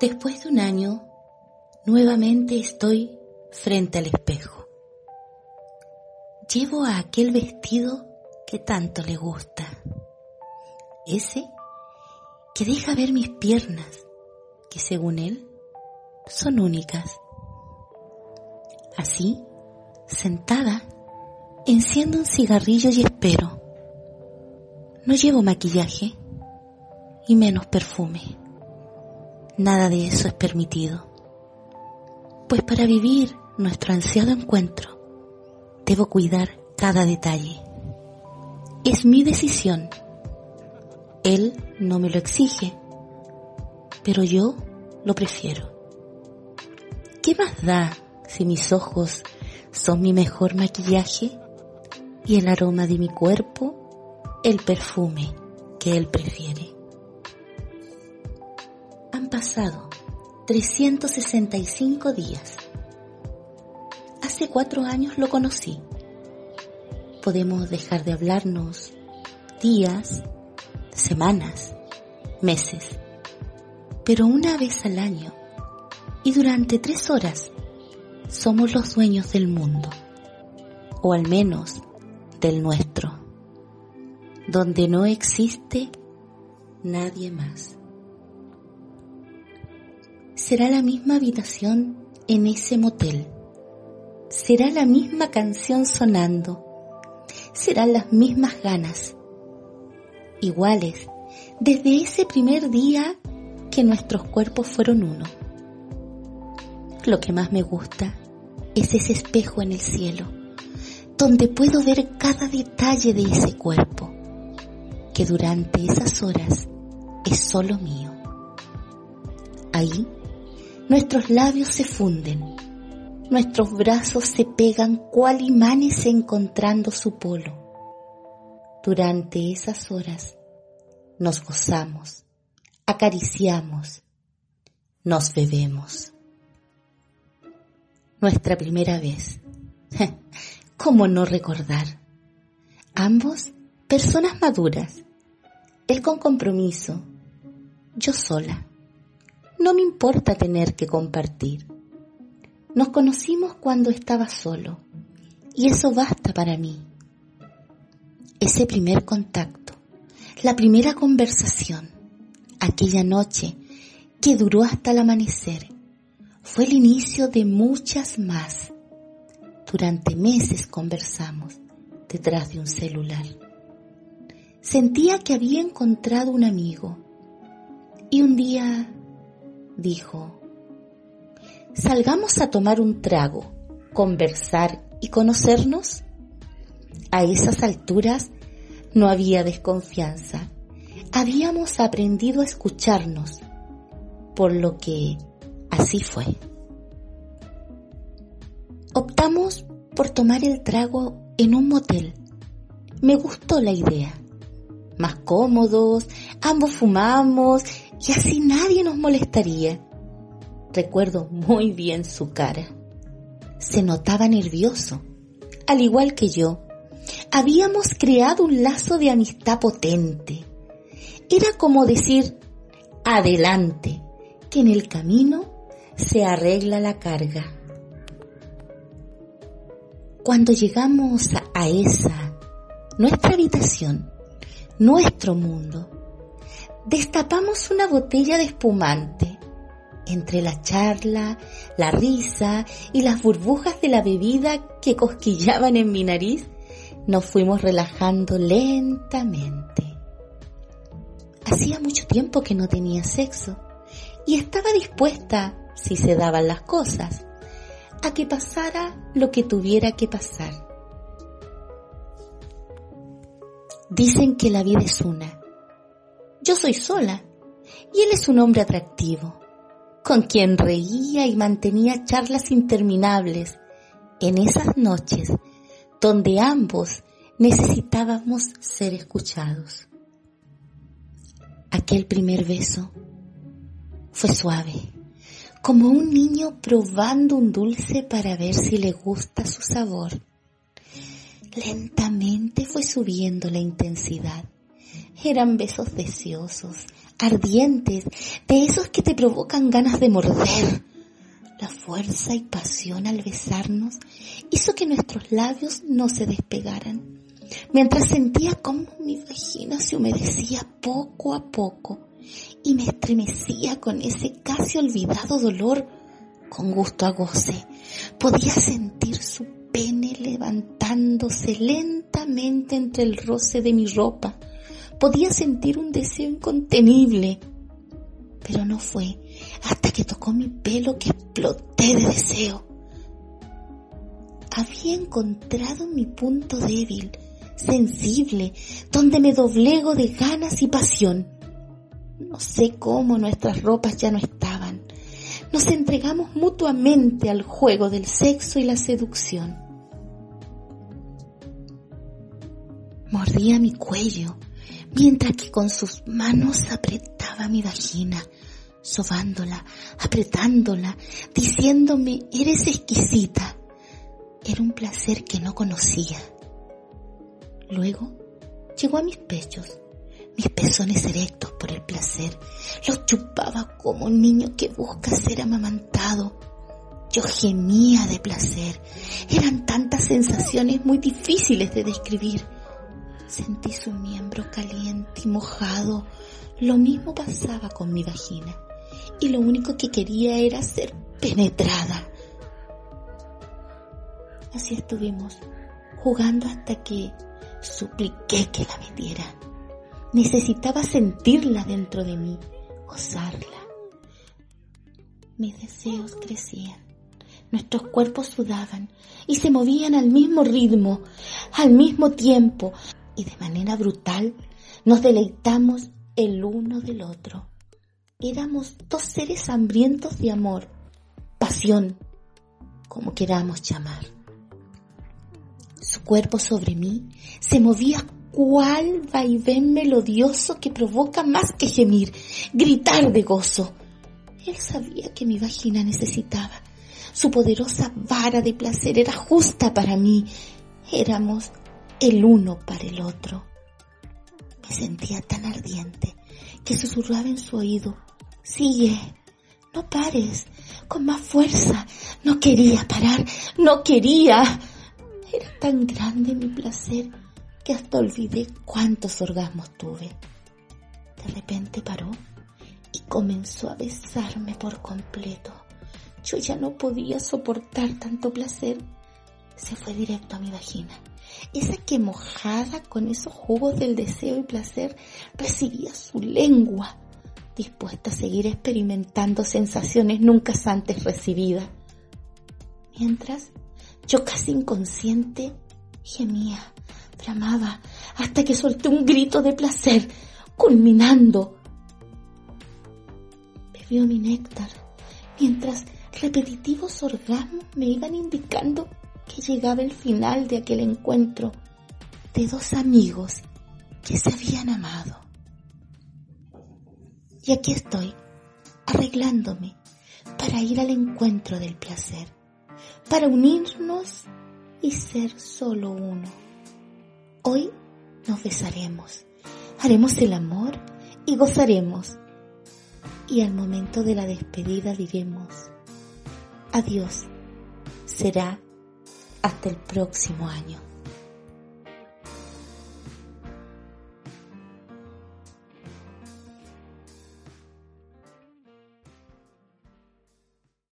Después de un año, nuevamente estoy frente al espejo. Llevo a aquel vestido que tanto le gusta. Ese que deja ver mis piernas, que según él son únicas. Así, sentada, enciendo un cigarrillo y espero. No llevo maquillaje y menos perfume. Nada de eso es permitido. Pues para vivir nuestro ansiado encuentro, debo cuidar cada detalle. Es mi decisión. Él no me lo exige, pero yo lo prefiero. ¿Qué más da si mis ojos son mi mejor maquillaje y el aroma de mi cuerpo el perfume que él prefiere? Pasado 365 días. Hace cuatro años lo conocí. Podemos dejar de hablarnos días, semanas, meses, pero una vez al año y durante tres horas somos los dueños del mundo, o al menos del nuestro, donde no existe nadie más. Será la misma habitación en ese motel, será la misma canción sonando, serán las mismas ganas, iguales desde ese primer día que nuestros cuerpos fueron uno. Lo que más me gusta es ese espejo en el cielo, donde puedo ver cada detalle de ese cuerpo, que durante esas horas es solo mío. Ahí nuestros labios se funden, nuestros brazos se pegan cual imanes encontrando su polo. Durante esas horas nos gozamos, acariciamos, nos bebemos nuestra primera vez. ¿Cómo no recordar? Ambos personas maduras. Él con compromiso. Yo sola. No me importa tener que compartir. Nos conocimos cuando estaba solo. Y eso basta para mí. Ese primer contacto. La primera conversación. Aquella noche que duró hasta el amanecer fue el inicio de muchas más. Durante meses conversamos detrás de un celular. Sentía que había encontrado un amigo y un día dijo, salgamos a tomar un trago, conversar y conocernos. A esas alturas no había desconfianza. Habíamos aprendido a escucharnos, por lo que Así fue. Optamos por tomar el trago en un motel. Me gustó la idea. Más cómodos, ambos fumamos y así nadie nos molestaría. Recuerdo muy bien su cara. Se notaba nervioso, al igual que yo. Habíamos creado un lazo de amistad potente. Era como decir, adelante, que en el camino se arregla la carga. Cuando llegamos a esa, nuestra habitación, nuestro mundo, destapamos una botella de espumante. Entre la charla, la risa y las burbujas de la bebida que cosquillaban en mi nariz, nos fuimos relajando lentamente. Hacía mucho tiempo que no tenía sexo y estaba dispuesta si se daban las cosas, a que pasara lo que tuviera que pasar. Dicen que la vida es una. Yo soy sola y él es un hombre atractivo, con quien reía y mantenía charlas interminables en esas noches donde ambos necesitábamos ser escuchados. Aquel primer beso fue suave como un niño probando un dulce para ver si le gusta su sabor. Lentamente fue subiendo la intensidad Eran besos deseosos, ardientes, de esos que te provocan ganas de morder. La fuerza y pasión al besarnos hizo que nuestros labios no se despegaran, mientras sentía cómo mi vagina se humedecía poco a poco y me estremecía con ese casi olvidado dolor con gusto a goce. Podía sentir su pene levantándose lentamente entre el roce de mi ropa. Podía sentir un deseo incontenible. Pero no fue hasta que tocó mi pelo que exploté de deseo. Había encontrado mi punto débil, sensible, donde me doblego de ganas y pasión. No sé cómo nuestras ropas ya no estaban nos entregamos mutuamente al juego del sexo y la seducción. Mordía mi cuello, mientras que con sus manos apretaba mi vagina, sobándola, apretándola, diciéndome, eres exquisita. Era un placer que no conocía. Luego llegó a mis pechos mis pezones erectos por el placer. Los chupaba como un niño que busca ser amamantado. Yo gemía de placer. Eran tantas sensaciones muy difíciles de describir. Sentí su miembro caliente y mojado. Lo mismo pasaba con mi vagina. Y lo único que quería era ser penetrada. Así estuvimos, jugando hasta que supliqué que la metiera. Necesitaba sentirla dentro de mí, gozarla. Mis deseos crecían, nuestros cuerpos sudaban y se movían al mismo ritmo, al mismo tiempo, y de manera brutal nos deleitamos el uno del otro. Éramos dos seres hambrientos de amor, pasión, como queramos llamar. Su cuerpo sobre mí se movía cuál vaivén melodioso que provoca más que gemir, gritar de gozo. Él sabía que mi vagina necesitaba. Su poderosa vara de placer era justa para mí. Éramos el uno para el otro. Me sentía tan ardiente que susurraba en su oído, sigue, no pares, con más fuerza. No quería parar, no quería. Era tan grande mi placer que hasta olvidé cuántos orgasmos tuve. De repente paró comenzó a besarme por completo. Yo ya no podía soportar tanto placer. Se fue directo a mi vagina. Esa que mojada con esos jugos del deseo y placer recibía su lengua, dispuesta a seguir experimentando sensaciones nunca antes recibidas. Mientras, yo casi inconsciente gemía Bramaba hasta que solté un grito de placer, culminando. Mi néctar, mientras repetitivos orgasmos me iban indicando que llegaba el final de aquel encuentro de dos amigos que se habían amado. Y aquí estoy, arreglándome para ir al encuentro del placer, para unirnos y ser solo uno. Hoy nos besaremos, haremos el amor y gozaremos. Y al momento de la despedida diremos, adiós, será hasta el próximo año.